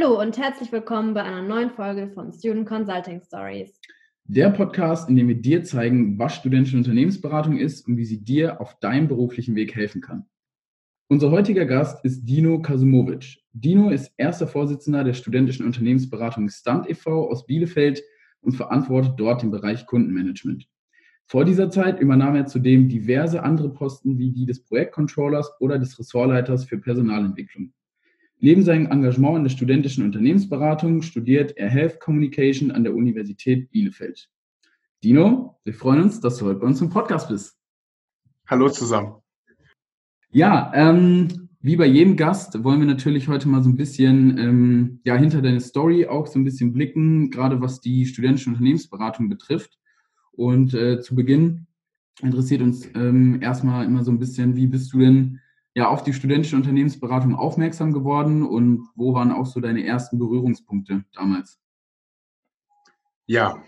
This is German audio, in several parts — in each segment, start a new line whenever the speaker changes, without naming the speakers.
Hallo und herzlich willkommen bei einer neuen Folge von Student Consulting Stories.
Der Podcast, in dem wir dir zeigen, was studentische Unternehmensberatung ist und wie sie dir auf deinem beruflichen Weg helfen kann. Unser heutiger Gast ist Dino Kasumovic. Dino ist erster Vorsitzender der studentischen Unternehmensberatung Stunt e.V. aus Bielefeld und verantwortet dort den Bereich Kundenmanagement. Vor dieser Zeit übernahm er zudem diverse andere Posten wie die des Projektcontrollers oder des Ressortleiters für Personalentwicklung. Neben seinem Engagement in der studentischen Unternehmensberatung studiert er Health Communication an der Universität Bielefeld. Dino, wir freuen uns, dass du heute bei uns im Podcast bist.
Hallo zusammen.
Ja, ähm, wie bei jedem Gast wollen wir natürlich heute mal so ein bisschen ähm, ja, hinter deine Story auch so ein bisschen blicken, gerade was die studentische Unternehmensberatung betrifft. Und äh, zu Beginn interessiert uns ähm, erstmal immer so ein bisschen, wie bist du denn ja auf die studentische Unternehmensberatung aufmerksam geworden und wo waren auch so deine ersten Berührungspunkte damals?
Ja,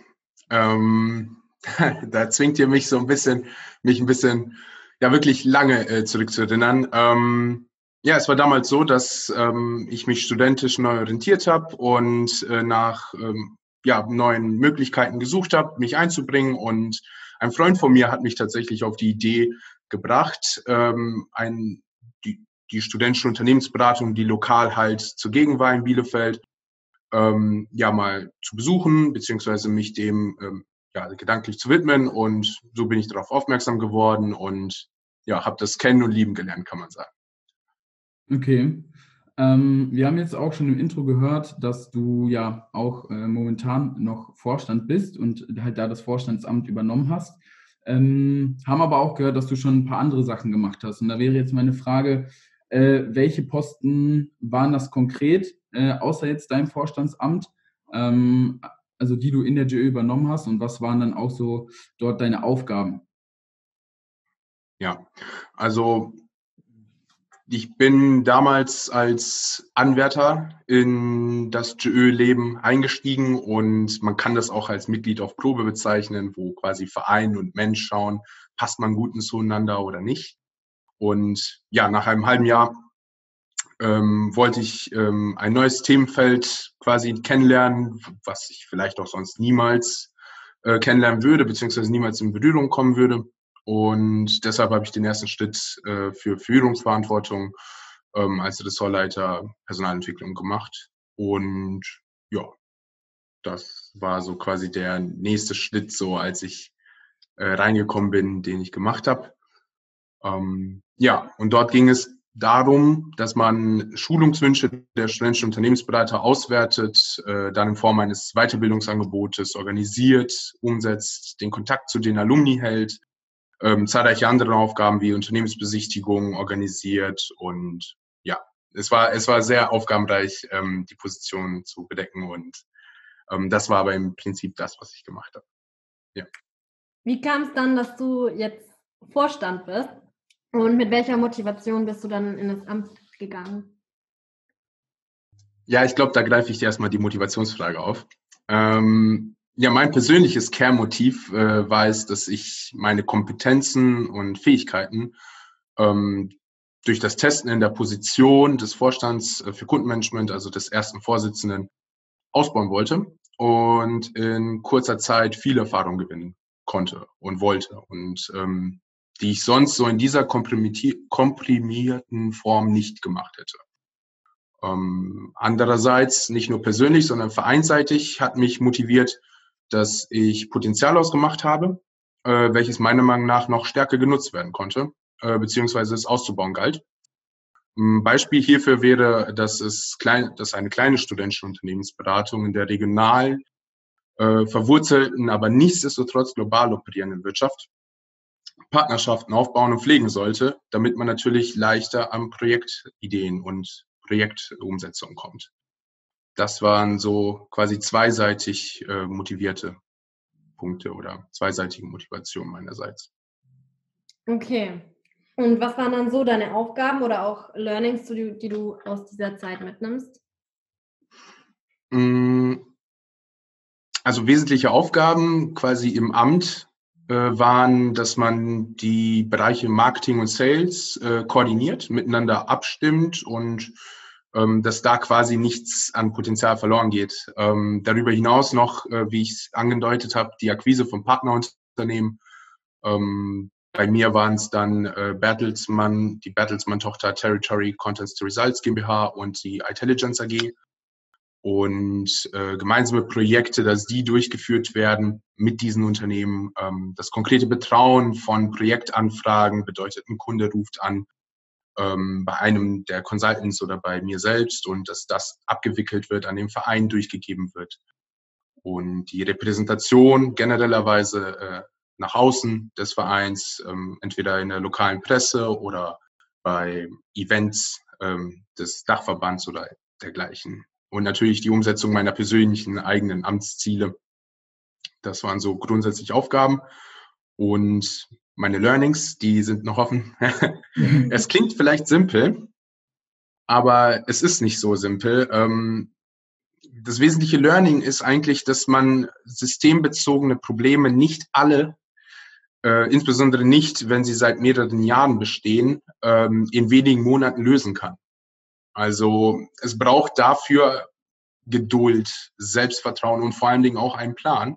ähm, da zwingt ihr mich so ein bisschen, mich ein bisschen, ja wirklich lange äh, zurückzuerinnern. Ähm, ja, es war damals so, dass ähm, ich mich studentisch neu orientiert habe und äh, nach ähm, ja, neuen Möglichkeiten gesucht habe, mich einzubringen. Und ein Freund von mir hat mich tatsächlich auf die Idee gebracht, ähm, ein die studentische Unternehmensberatung, die lokal halt zugegen war in Bielefeld, ähm, ja mal zu besuchen, beziehungsweise mich dem ähm, ja, gedanklich zu widmen. Und so bin ich darauf aufmerksam geworden und ja, habe das kennen und lieben gelernt, kann man sagen.
Okay. Ähm, wir haben jetzt auch schon im Intro gehört, dass du ja auch äh, momentan noch Vorstand bist und halt da das Vorstandsamt übernommen hast. Ähm, haben aber auch gehört, dass du schon ein paar andere Sachen gemacht hast. Und da wäre jetzt meine Frage, äh, welche Posten waren das konkret, äh, außer jetzt dein Vorstandsamt, ähm, also die du in der GÖ übernommen hast und was waren dann auch so dort deine Aufgaben?
Ja, also ich bin damals als Anwärter in das GÖ-Leben eingestiegen und man kann das auch als Mitglied auf Probe bezeichnen, wo quasi Verein und Mensch schauen, passt man gut zueinander oder nicht. Und ja, nach einem halben Jahr ähm, wollte ich ähm, ein neues Themenfeld quasi kennenlernen, was ich vielleicht auch sonst niemals äh, kennenlernen würde, beziehungsweise niemals in Berührung kommen würde. Und deshalb habe ich den ersten Schritt äh, für Führungsverantwortung ähm, als Ressortleiter Personalentwicklung gemacht. Und ja, das war so quasi der nächste Schritt, so als ich äh, reingekommen bin, den ich gemacht habe. Ähm, ja, und dort ging es darum, dass man Schulungswünsche der studentischen Unternehmensberater auswertet, äh, dann in Form eines Weiterbildungsangebotes organisiert, umsetzt, den Kontakt zu den Alumni hält, ähm, zahlreiche andere Aufgaben wie Unternehmensbesichtigung organisiert und ja, es war, es war sehr aufgabenreich, ähm, die Position zu bedecken und ähm, das war aber im Prinzip das, was ich gemacht habe.
Ja. Wie kam es dann, dass du jetzt Vorstand bist? Und mit welcher Motivation bist du dann in das Amt gegangen?
Ja, ich glaube, da greife ich dir erstmal die Motivationsfrage auf. Ähm, ja, mein persönliches Kernmotiv äh, war es, dass ich meine Kompetenzen und Fähigkeiten ähm, durch das Testen in der Position des Vorstands äh, für Kundenmanagement, also des ersten Vorsitzenden, ausbauen wollte und in kurzer Zeit viel Erfahrung gewinnen konnte und wollte. Und ähm, die ich sonst so in dieser komprimierten Form nicht gemacht hätte. Ähm, andererseits, nicht nur persönlich, sondern vereinsseitig hat mich motiviert, dass ich Potenzial ausgemacht habe, äh, welches meiner Meinung nach noch stärker genutzt werden konnte, äh, beziehungsweise es auszubauen galt. Ein Beispiel hierfür wäre, dass es klein, dass eine kleine studentische Unternehmensberatung in der regional äh, verwurzelten, aber nichtsdestotrotz global operierenden Wirtschaft Partnerschaften aufbauen und pflegen sollte, damit man natürlich leichter an Projektideen und Projektumsetzung kommt. Das waren so quasi zweiseitig äh, motivierte Punkte oder zweiseitige Motivationen meinerseits.
Okay. Und was waren dann so deine Aufgaben oder auch Learnings, die, die du aus dieser Zeit mitnimmst?
Mm, also wesentliche Aufgaben quasi im Amt äh, waren, dass man die Bereiche Marketing und Sales äh, koordiniert, miteinander abstimmt und ähm, dass da quasi nichts an Potenzial verloren geht. Ähm, darüber hinaus noch, äh, wie ich es angedeutet habe, die Akquise von Partnerunternehmen. Ähm, bei mir waren es dann äh, Bertelsmann, die Bertelsmann-Tochter Territory Contents to Results GmbH und die Intelligence AG. Und äh, gemeinsame Projekte, dass die durchgeführt werden mit diesen Unternehmen. Ähm, das konkrete Betrauen von Projektanfragen bedeutet, ein Kunde ruft an ähm, bei einem der Consultants oder bei mir selbst und dass das abgewickelt wird, an dem Verein durchgegeben wird. Und die Repräsentation generellerweise äh, nach außen des Vereins, ähm, entweder in der lokalen Presse oder bei Events ähm, des Dachverbands oder dergleichen. Und natürlich die Umsetzung meiner persönlichen eigenen Amtsziele. Das waren so grundsätzlich Aufgaben. Und meine Learnings, die sind noch offen. es klingt vielleicht simpel, aber es ist nicht so simpel. Ähm, das wesentliche Learning ist eigentlich, dass man systembezogene Probleme nicht alle äh, insbesondere nicht, wenn sie seit mehreren Jahren bestehen, ähm, in wenigen Monaten lösen kann. Also es braucht dafür Geduld, Selbstvertrauen und vor allen Dingen auch einen Plan,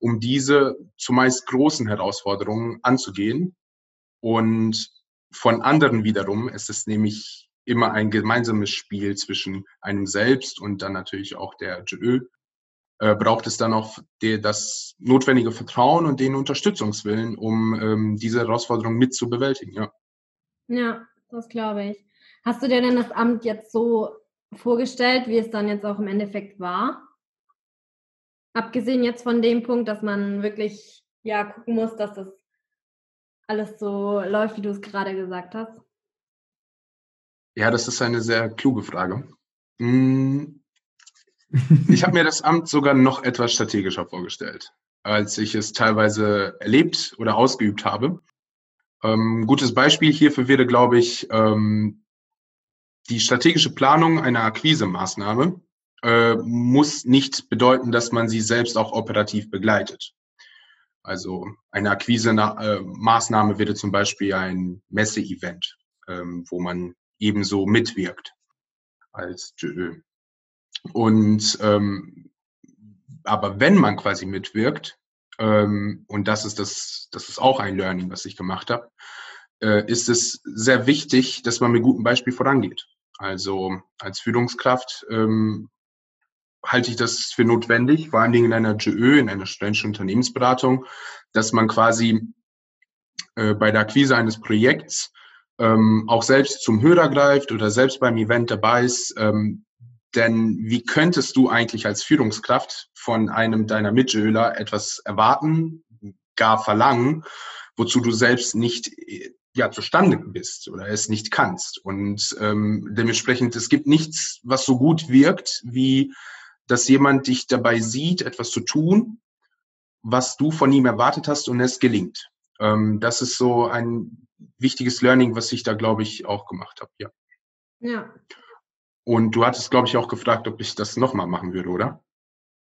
um diese zumeist großen Herausforderungen anzugehen. Und von anderen wiederum ist es nämlich immer ein gemeinsames Spiel zwischen einem selbst und dann natürlich auch der JÖ, äh, braucht es dann auch das notwendige Vertrauen und den Unterstützungswillen, um ähm, diese Herausforderung mit zu bewältigen. Ja,
ja das glaube ich. Hast du dir denn das Amt jetzt so vorgestellt, wie es dann jetzt auch im Endeffekt war? Abgesehen jetzt von dem Punkt, dass man wirklich ja gucken muss, dass das alles so läuft, wie du es gerade gesagt hast.
Ja, das ist eine sehr kluge Frage. Hm, ich habe mir das Amt sogar noch etwas strategischer vorgestellt, als ich es teilweise erlebt oder ausgeübt habe. Ähm, gutes Beispiel hierfür wäre, glaube ich, ähm, die strategische Planung einer Akquise-Maßnahme äh, muss nicht bedeuten, dass man sie selbst auch operativ begleitet. Also eine Akquise-Maßnahme äh, wäre zum Beispiel ein Messe-Event, ähm, wo man ebenso mitwirkt als JÖ. Und ähm, aber wenn man quasi mitwirkt, ähm, und das ist das, das ist auch ein Learning, was ich gemacht habe, äh, ist es sehr wichtig, dass man mit gutem Beispiel vorangeht. Also als Führungskraft halte ich das für notwendig, vor allen Dingen in einer GÖ, in einer studentischen Unternehmensberatung, dass man quasi äh, bei der Akquise eines Projekts ähm, auch selbst zum Hörer greift oder selbst beim Event dabei ist, ähm, denn wie könntest du eigentlich als Führungskraft von einem deiner Mitschüler etwas erwarten, gar verlangen, wozu du selbst nicht ja zustande bist oder es nicht kannst? Und ähm, dementsprechend, es gibt nichts, was so gut wirkt, wie dass jemand dich dabei sieht, etwas zu tun, was du von ihm erwartet hast und es gelingt. Ähm, das ist so ein wichtiges Learning, was ich da, glaube ich, auch gemacht habe. Ja.
Ja.
Und du hattest, glaube ich, auch gefragt, ob ich das nochmal machen würde, oder?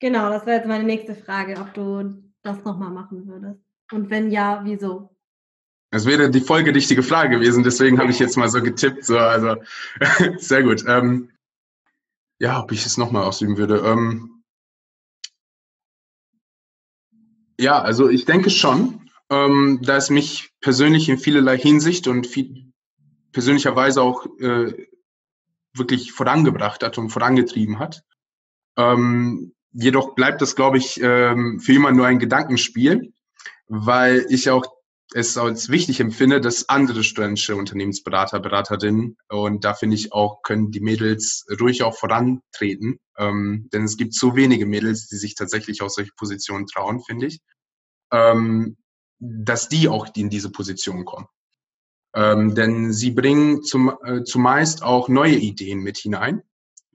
Genau, das wäre jetzt meine nächste Frage, ob du das nochmal machen würdest. Und wenn ja, wieso?
Das wäre die folgerichtige Frage gewesen, deswegen habe ich jetzt mal so getippt. So, also sehr gut. Ähm, ja, ob ich es nochmal ausüben würde. Ähm, ja, also ich denke schon, ähm, da es mich persönlich in vielerlei Hinsicht und viel, persönlicherweise auch äh, wirklich vorangebracht hat und vorangetrieben hat. Ähm, jedoch bleibt das, glaube ich, ähm, für jemanden nur ein Gedankenspiel, weil ich auch es als wichtig empfinde, dass andere studentische Unternehmensberater, Beraterinnen, und da finde ich auch, können die Mädels ruhig auch vorantreten, ähm, denn es gibt so wenige Mädels, die sich tatsächlich aus solche Positionen trauen, finde ich, ähm, dass die auch in diese Position kommen. Ähm, denn sie bringen zum, äh, zumeist auch neue Ideen mit hinein.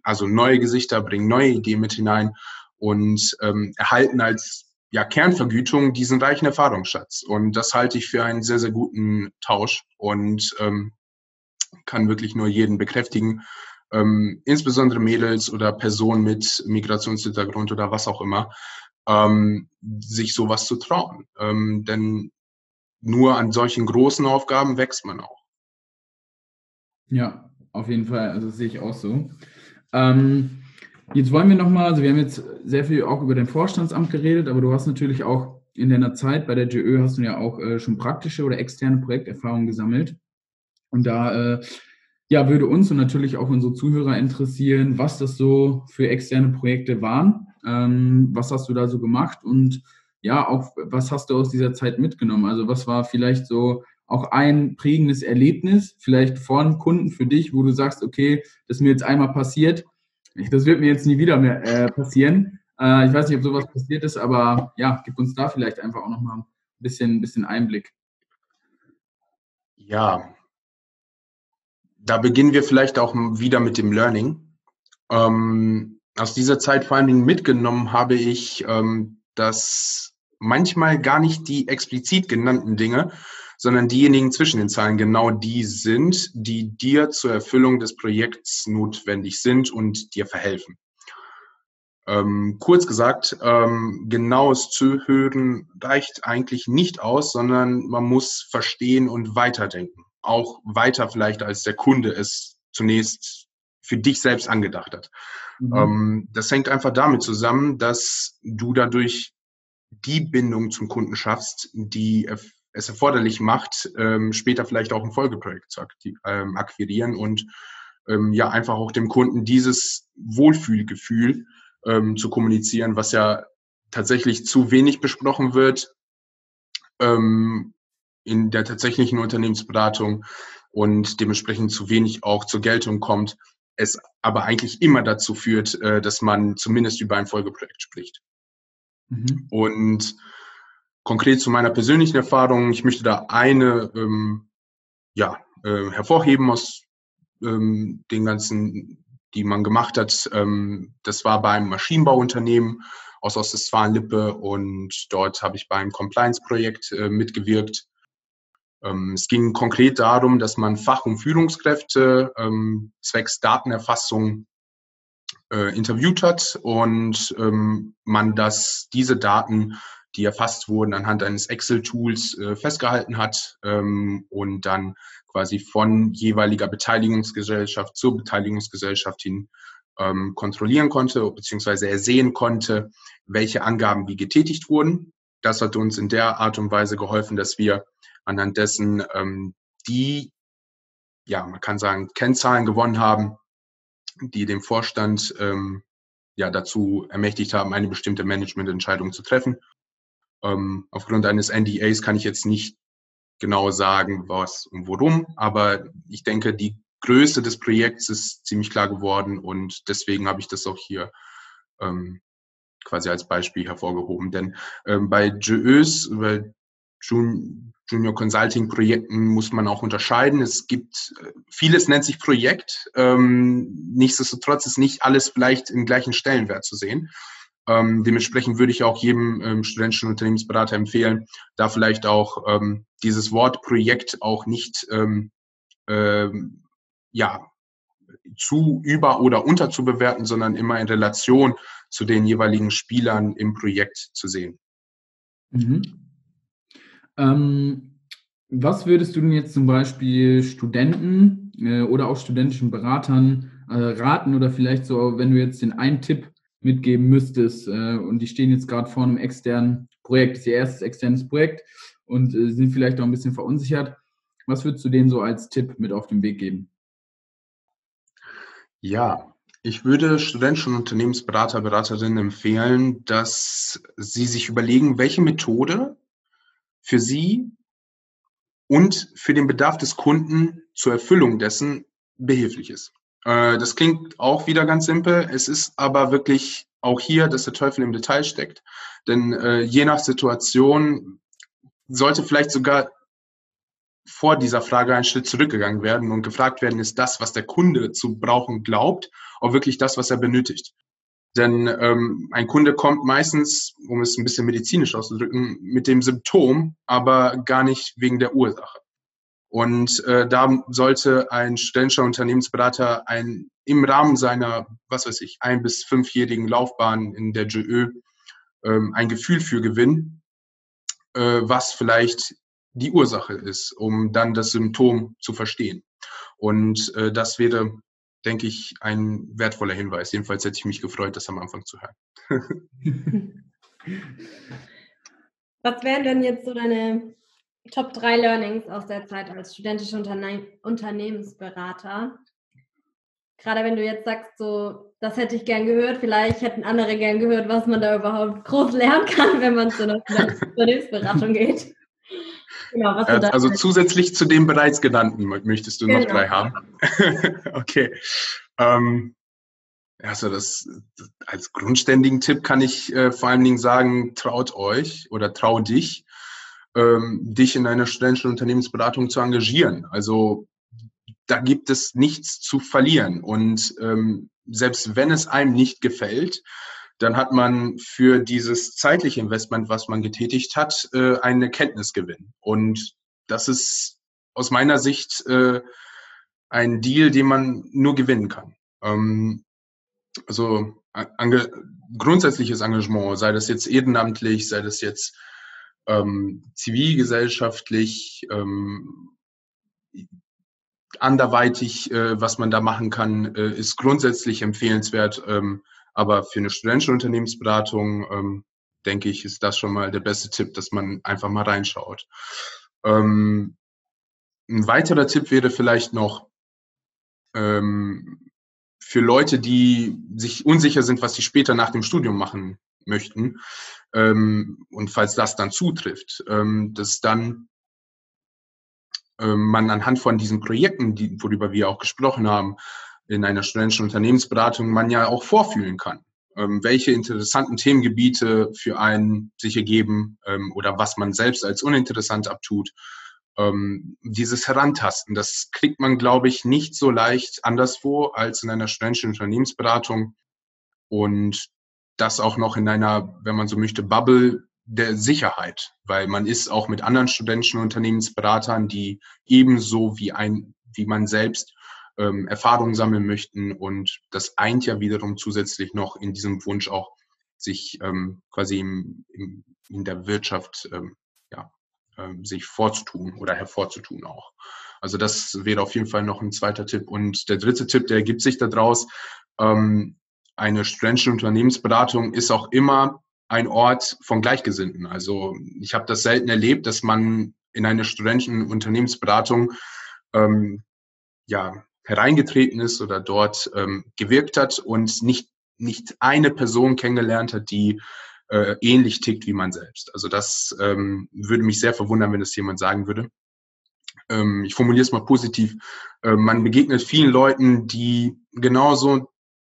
Also neue Gesichter bringen neue Ideen mit hinein und ähm, erhalten als ja, Kernvergütung diesen reichen Erfahrungsschatz. Und das halte ich für einen sehr, sehr guten Tausch und ähm, kann wirklich nur jeden bekräftigen, ähm, insbesondere Mädels oder Personen mit Migrationshintergrund oder was auch immer, ähm, sich sowas zu trauen. Ähm, denn nur an solchen großen Aufgaben wächst man auch.
Ja, auf jeden Fall. Also sehe ich auch so. Ähm, jetzt wollen wir nochmal, also wir haben jetzt sehr viel auch über dein Vorstandsamt geredet, aber du hast natürlich auch in deiner Zeit bei der GÖ hast du ja auch äh, schon praktische oder externe Projekterfahrungen gesammelt. Und da äh, ja, würde uns und natürlich auch unsere Zuhörer interessieren, was das so für externe Projekte waren. Ähm, was hast du da so gemacht und ja, auch was hast du aus dieser Zeit mitgenommen? Also was war vielleicht so auch ein prägendes Erlebnis, vielleicht von Kunden für dich, wo du sagst, okay, das ist mir jetzt einmal passiert, das wird mir jetzt nie wieder mehr äh, passieren. Äh, ich weiß nicht, ob sowas passiert ist, aber ja, gib uns da vielleicht einfach auch nochmal ein bisschen, bisschen Einblick.
Ja, da beginnen wir vielleicht auch wieder mit dem Learning. Ähm, aus dieser Zeit vor allen Dingen mitgenommen habe ich, ähm, dass manchmal gar nicht die explizit genannten Dinge, sondern diejenigen zwischen den Zahlen genau die sind, die dir zur Erfüllung des Projekts notwendig sind und dir verhelfen. Ähm, kurz gesagt, ähm, genaues Zuhören reicht eigentlich nicht aus, sondern man muss verstehen und weiterdenken. Auch weiter vielleicht, als der Kunde es zunächst für dich selbst angedacht hat. Mhm. Ähm, das hängt einfach damit zusammen, dass du dadurch die Bindung zum Kunden schaffst, die es erforderlich macht, ähm, später vielleicht auch ein Folgeprojekt zu ähm, akquirieren und ähm, ja einfach auch dem Kunden dieses Wohlfühlgefühl ähm, zu kommunizieren, was ja tatsächlich zu wenig besprochen wird ähm, in der tatsächlichen Unternehmensberatung und dementsprechend zu wenig auch zur Geltung kommt, es aber eigentlich immer dazu führt, äh, dass man zumindest über ein Folgeprojekt spricht. Mhm. Und konkret zu meiner persönlichen Erfahrung, ich möchte da eine ähm, ja, äh, hervorheben aus ähm, den ganzen, die man gemacht hat. Ähm, das war bei einem Maschinenbauunternehmen aus Ostwestfalen-Lippe und dort habe ich beim Compliance-Projekt äh, mitgewirkt. Ähm, es ging konkret darum, dass man Fach- und Führungskräfte ähm, zwecks Datenerfassung äh, interviewt hat und ähm, man das, diese Daten die erfasst wurden, anhand eines Excel-Tools äh, festgehalten hat ähm, und dann quasi von jeweiliger Beteiligungsgesellschaft zur Beteiligungsgesellschaft hin ähm, kontrollieren konnte, beziehungsweise ersehen konnte, welche Angaben wie getätigt wurden. Das hat uns in der Art und Weise geholfen, dass wir anhand dessen ähm, die, ja, man kann sagen, Kennzahlen gewonnen haben, die dem Vorstand ähm, ja dazu ermächtigt haben, eine bestimmte Managemententscheidung zu treffen. Ähm, aufgrund eines NDAs kann ich jetzt nicht genau sagen, was und worum, aber ich denke, die Größe des Projekts ist ziemlich klar geworden und deswegen habe ich das auch hier ähm, quasi als Beispiel hervorgehoben. Denn ähm, bei JÖs, bei Junior Consulting Projekten muss man auch unterscheiden. Es gibt, äh, vieles nennt sich Projekt. Ähm, nichtsdestotrotz ist nicht alles vielleicht im gleichen Stellenwert zu sehen. Ähm, dementsprechend würde ich auch jedem ähm, studentischen Unternehmensberater empfehlen, da vielleicht auch ähm, dieses Wort Projekt auch nicht ähm, ähm, ja, zu über- oder unter zu bewerten, sondern immer in Relation zu den jeweiligen Spielern im Projekt zu sehen.
Mhm. Ähm, was würdest du denn jetzt zum Beispiel Studenten äh, oder auch studentischen Beratern äh, raten oder vielleicht so, wenn du jetzt den einen Tipp mitgeben müsstest. Äh, und die stehen jetzt gerade vor einem externen Projekt, das ist ihr erstes externes Projekt und äh, sind vielleicht auch ein bisschen verunsichert. Was würdest du denen so als Tipp mit auf den Weg geben?
Ja, ich würde studentischen Unternehmensberater, Beraterinnen empfehlen, dass sie sich überlegen, welche Methode für sie und für den Bedarf des Kunden zur Erfüllung dessen behilflich ist. Äh, das klingt auch wieder ganz simpel. Es ist aber wirklich auch hier, dass der Teufel im Detail steckt. Denn äh, je nach Situation sollte vielleicht sogar vor dieser Frage einen Schritt zurückgegangen werden und gefragt werden, ist das, was der Kunde zu brauchen glaubt, auch wirklich das, was er benötigt. Denn ähm, ein Kunde kommt meistens, um es ein bisschen medizinisch auszudrücken, mit dem Symptom, aber gar nicht wegen der Ursache. Und äh, da sollte ein studentischer Unternehmensberater ein, im Rahmen seiner, was weiß ich, ein- bis fünfjährigen Laufbahn in der GÖ ähm, ein Gefühl für gewinnen, äh, was vielleicht die Ursache ist, um dann das Symptom zu verstehen. Und äh, das wäre, denke ich, ein wertvoller Hinweis. Jedenfalls hätte ich mich gefreut, das am Anfang zu hören.
Was wären denn jetzt so deine Top 3 Learnings aus der Zeit als studentischer Unterne Unternehmensberater? Gerade wenn du jetzt sagst, so, das hätte ich gern gehört, vielleicht hätten andere gern gehört, was man da überhaupt groß lernen kann, wenn man zu einer Unternehmensberatung geht.
Genau, was äh, also zusätzlich zu dem bereits genannten möchtest du genau. noch drei haben. okay. Ähm, also das, das, als grundständigen Tipp kann ich äh, vor allen Dingen sagen, traut euch oder trau dich, ähm, dich in einer studentischen Unternehmensberatung zu engagieren. Also da gibt es nichts zu verlieren. Und ähm, selbst wenn es einem nicht gefällt, dann hat man für dieses zeitliche Investment, was man getätigt hat, äh, einen Erkenntnisgewinn. Und das ist aus meiner Sicht äh, ein Deal, den man nur gewinnen kann. Ähm, also grundsätzliches Engagement, sei das jetzt ehrenamtlich, sei das jetzt ähm, zivilgesellschaftlich, ähm, anderweitig, äh, was man da machen kann, äh, ist grundsätzlich empfehlenswert. Ähm, aber für eine studentische Unternehmensberatung, ähm, denke ich, ist das schon mal der beste Tipp, dass man einfach mal reinschaut. Ähm, ein weiterer Tipp wäre vielleicht noch ähm, für Leute, die sich unsicher sind, was sie später nach dem Studium machen möchten. Ähm, und falls das dann zutrifft, ähm, dass dann ähm, man anhand von diesen Projekten, die, worüber wir auch gesprochen haben, in einer studentischen Unternehmensberatung, man ja auch vorfühlen kann, ähm, welche interessanten Themengebiete für einen sich ergeben ähm, oder was man selbst als uninteressant abtut. Ähm, dieses Herantasten, das kriegt man, glaube ich, nicht so leicht anderswo als in einer studentischen Unternehmensberatung. Und das auch noch in einer, wenn man so möchte, Bubble, der Sicherheit, weil man ist auch mit anderen studentischen Unternehmensberatern, die ebenso wie ein, wie man selbst ähm, Erfahrungen sammeln möchten und das eint ja wiederum zusätzlich noch in diesem Wunsch auch, sich ähm, quasi im, im, in der Wirtschaft ähm, ja, ähm, sich vorzutun oder hervorzutun auch. Also das wäre auf jeden Fall noch ein zweiter Tipp. Und der dritte Tipp, der ergibt sich daraus, ähm, eine studentische Unternehmensberatung ist auch immer ein Ort von Gleichgesinnten. Also ich habe das selten erlebt, dass man in eine studentische Unternehmensberatung ähm, ja, hereingetreten ist oder dort ähm, gewirkt hat und nicht, nicht eine Person kennengelernt hat, die äh, ähnlich tickt wie man selbst. Also das ähm, würde mich sehr verwundern, wenn es jemand sagen würde. Ähm, ich formuliere es mal positiv. Äh, man begegnet vielen Leuten, die genauso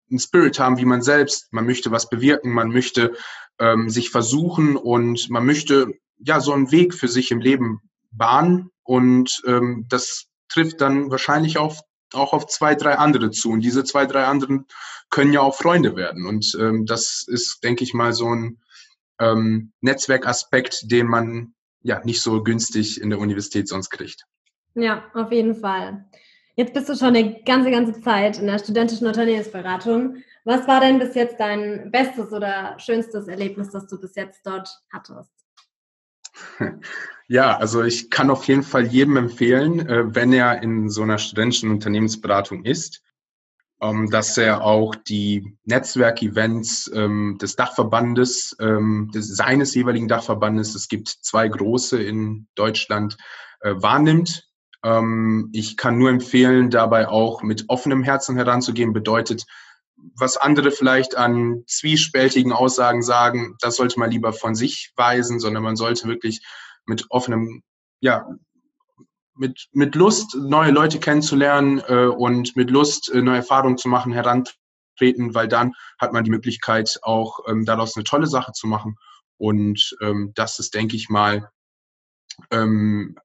einen Spirit haben wie man selbst. Man möchte was bewirken, man möchte ähm, sich versuchen und man möchte ja so einen Weg für sich im Leben bahnen und ähm, das trifft dann wahrscheinlich auf, auch auf zwei, drei andere zu und diese zwei, drei anderen können ja auch Freunde werden und ähm, das ist, denke ich mal, so ein ähm, Netzwerkaspekt, den man ja nicht so günstig in der Universität sonst kriegt.
Ja, auf jeden Fall. Jetzt bist du schon eine ganze, ganze Zeit in der studentischen Unternehmensberatung. Was war denn bis jetzt dein bestes oder schönstes Erlebnis, das du bis jetzt dort hattest?
Ja, also ich kann auf jeden Fall jedem empfehlen, äh, wenn er in so einer studentischen Unternehmensberatung ist, ähm, dass er auch die Netzwerkevents ähm, des Dachverbandes, ähm, seines jeweiligen Dachverbandes, es gibt zwei große in Deutschland, äh, wahrnimmt. Ich kann nur empfehlen, dabei auch mit offenem Herzen heranzugehen, bedeutet, was andere vielleicht an zwiespältigen Aussagen sagen, das sollte man lieber von sich weisen, sondern man sollte wirklich mit offenem, ja, mit, mit Lust, neue Leute kennenzulernen äh, und mit Lust, äh, neue Erfahrungen zu machen, herantreten, weil dann hat man die Möglichkeit, auch ähm, daraus eine tolle Sache zu machen. Und ähm, das ist, denke ich mal, ähm,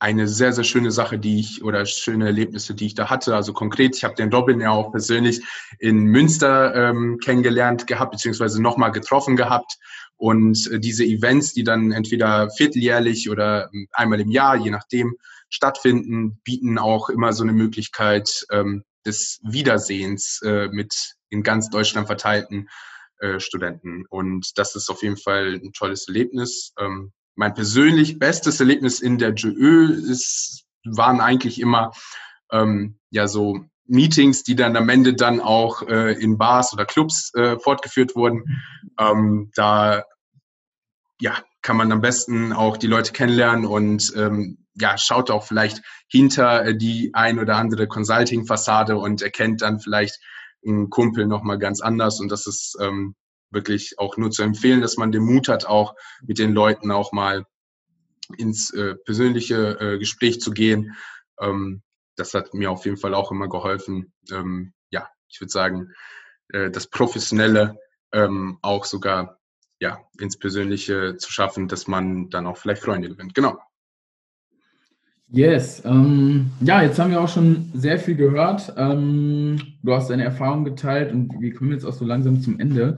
eine sehr, sehr schöne Sache, die ich oder schöne Erlebnisse, die ich da hatte. Also konkret, ich habe den Robin ja auch persönlich in Münster ähm, kennengelernt gehabt, beziehungsweise nochmal getroffen gehabt. Und äh, diese Events, die dann entweder vierteljährlich oder ähm, einmal im Jahr, je nachdem, stattfinden, bieten auch immer so eine Möglichkeit ähm, des Wiedersehens äh, mit in ganz Deutschland verteilten äh, Studenten. Und das ist auf jeden Fall ein tolles Erlebnis. Ähm, mein persönlich bestes Erlebnis in der JÖ ist, waren eigentlich immer ähm, ja so Meetings, die dann am Ende dann auch äh, in Bars oder Clubs äh, fortgeführt wurden. Ähm, da ja, kann man am besten auch die Leute kennenlernen und ähm, ja, schaut auch vielleicht hinter äh, die ein oder andere Consulting-Fassade und erkennt dann vielleicht einen Kumpel nochmal ganz anders. Und das ist ähm, wirklich auch nur zu empfehlen, dass man den Mut hat, auch mit den Leuten auch mal ins äh, persönliche äh, Gespräch zu gehen. Ähm, das hat mir auf jeden Fall auch immer geholfen. Ähm, ja, ich würde sagen, äh, das Professionelle ähm, auch sogar ja, ins Persönliche zu schaffen, dass man dann auch vielleicht Freunde gewinnt. Genau.
Yes. Ähm, ja, jetzt haben wir auch schon sehr viel gehört. Ähm, du hast deine Erfahrung geteilt und wir kommen jetzt auch so langsam zum Ende.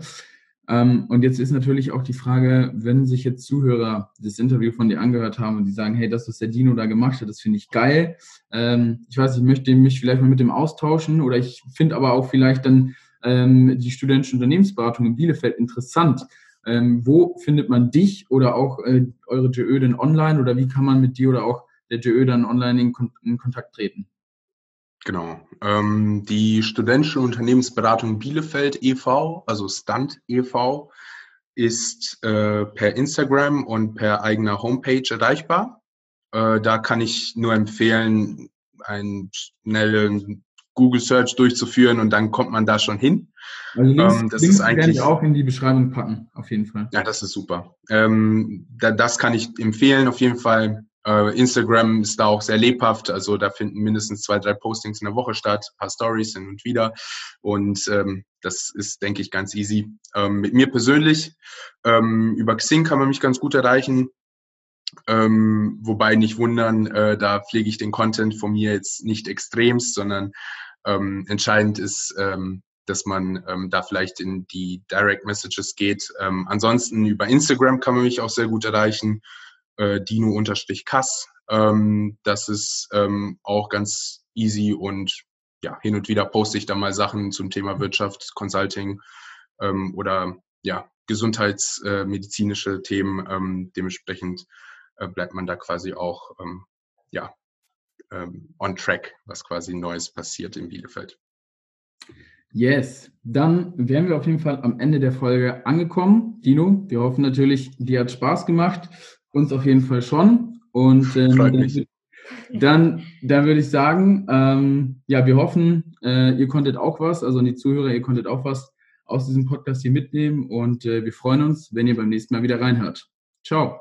Ähm, und jetzt ist natürlich auch die Frage, wenn sich jetzt Zuhörer das Interview von dir angehört haben und die sagen, hey, das, was der Dino da gemacht hat, das finde ich geil. Ähm, ich weiß, ich möchte mich vielleicht mal mit dem austauschen oder ich finde aber auch vielleicht dann ähm, die studentische Unternehmensberatung in Bielefeld interessant. Wo findet man dich oder auch äh, eure JÖ denn online oder wie kann man mit dir oder auch der JÖ dann online in Kontakt treten?
Genau. Ähm, die Studentische Unternehmensberatung Bielefeld e.V., also Stunt e.V., ist äh, per Instagram und per eigener Homepage erreichbar. Äh, da kann ich nur empfehlen, einen schnellen Google Search durchzuführen und dann kommt man da schon hin.
Also Links, ähm, das Links ist eigentlich ich auch in die Beschreibung packen, auf jeden Fall.
Ja, das ist super. Ähm, da, das kann ich empfehlen, auf jeden Fall. Äh, Instagram ist da auch sehr lebhaft, also da finden mindestens zwei, drei Postings in der Woche statt, ein paar Stories hin und wieder. Und ähm, das ist, denke ich, ganz easy. Ähm, mit mir persönlich, ähm, über Xing kann man mich ganz gut erreichen. Ähm, wobei nicht wundern, äh, da pflege ich den Content von mir jetzt nicht extremst, sondern ähm, entscheidend ist, ähm, dass man ähm, da vielleicht in die Direct Messages geht. Ähm, ansonsten über Instagram kann man mich auch sehr gut erreichen, äh, Dino-Kass. Ähm, das ist ähm, auch ganz easy und ja, hin und wieder poste ich da mal Sachen zum Thema Wirtschaft, Consulting ähm, oder ja, gesundheitsmedizinische äh, Themen. Ähm, dementsprechend äh, bleibt man da quasi auch ähm, ja, ähm, on track, was quasi Neues passiert in Bielefeld.
Yes, dann wären wir auf jeden Fall am Ende der Folge angekommen. Dino, wir hoffen natürlich, dir hat Spaß gemacht. Uns auf jeden Fall schon. Und ähm, dann, dann, dann würde ich sagen, ähm, ja, wir hoffen, äh, ihr konntet auch was, also die Zuhörer, ihr konntet auch was aus diesem Podcast hier mitnehmen und äh, wir freuen uns, wenn ihr beim nächsten Mal wieder reinhört. Ciao.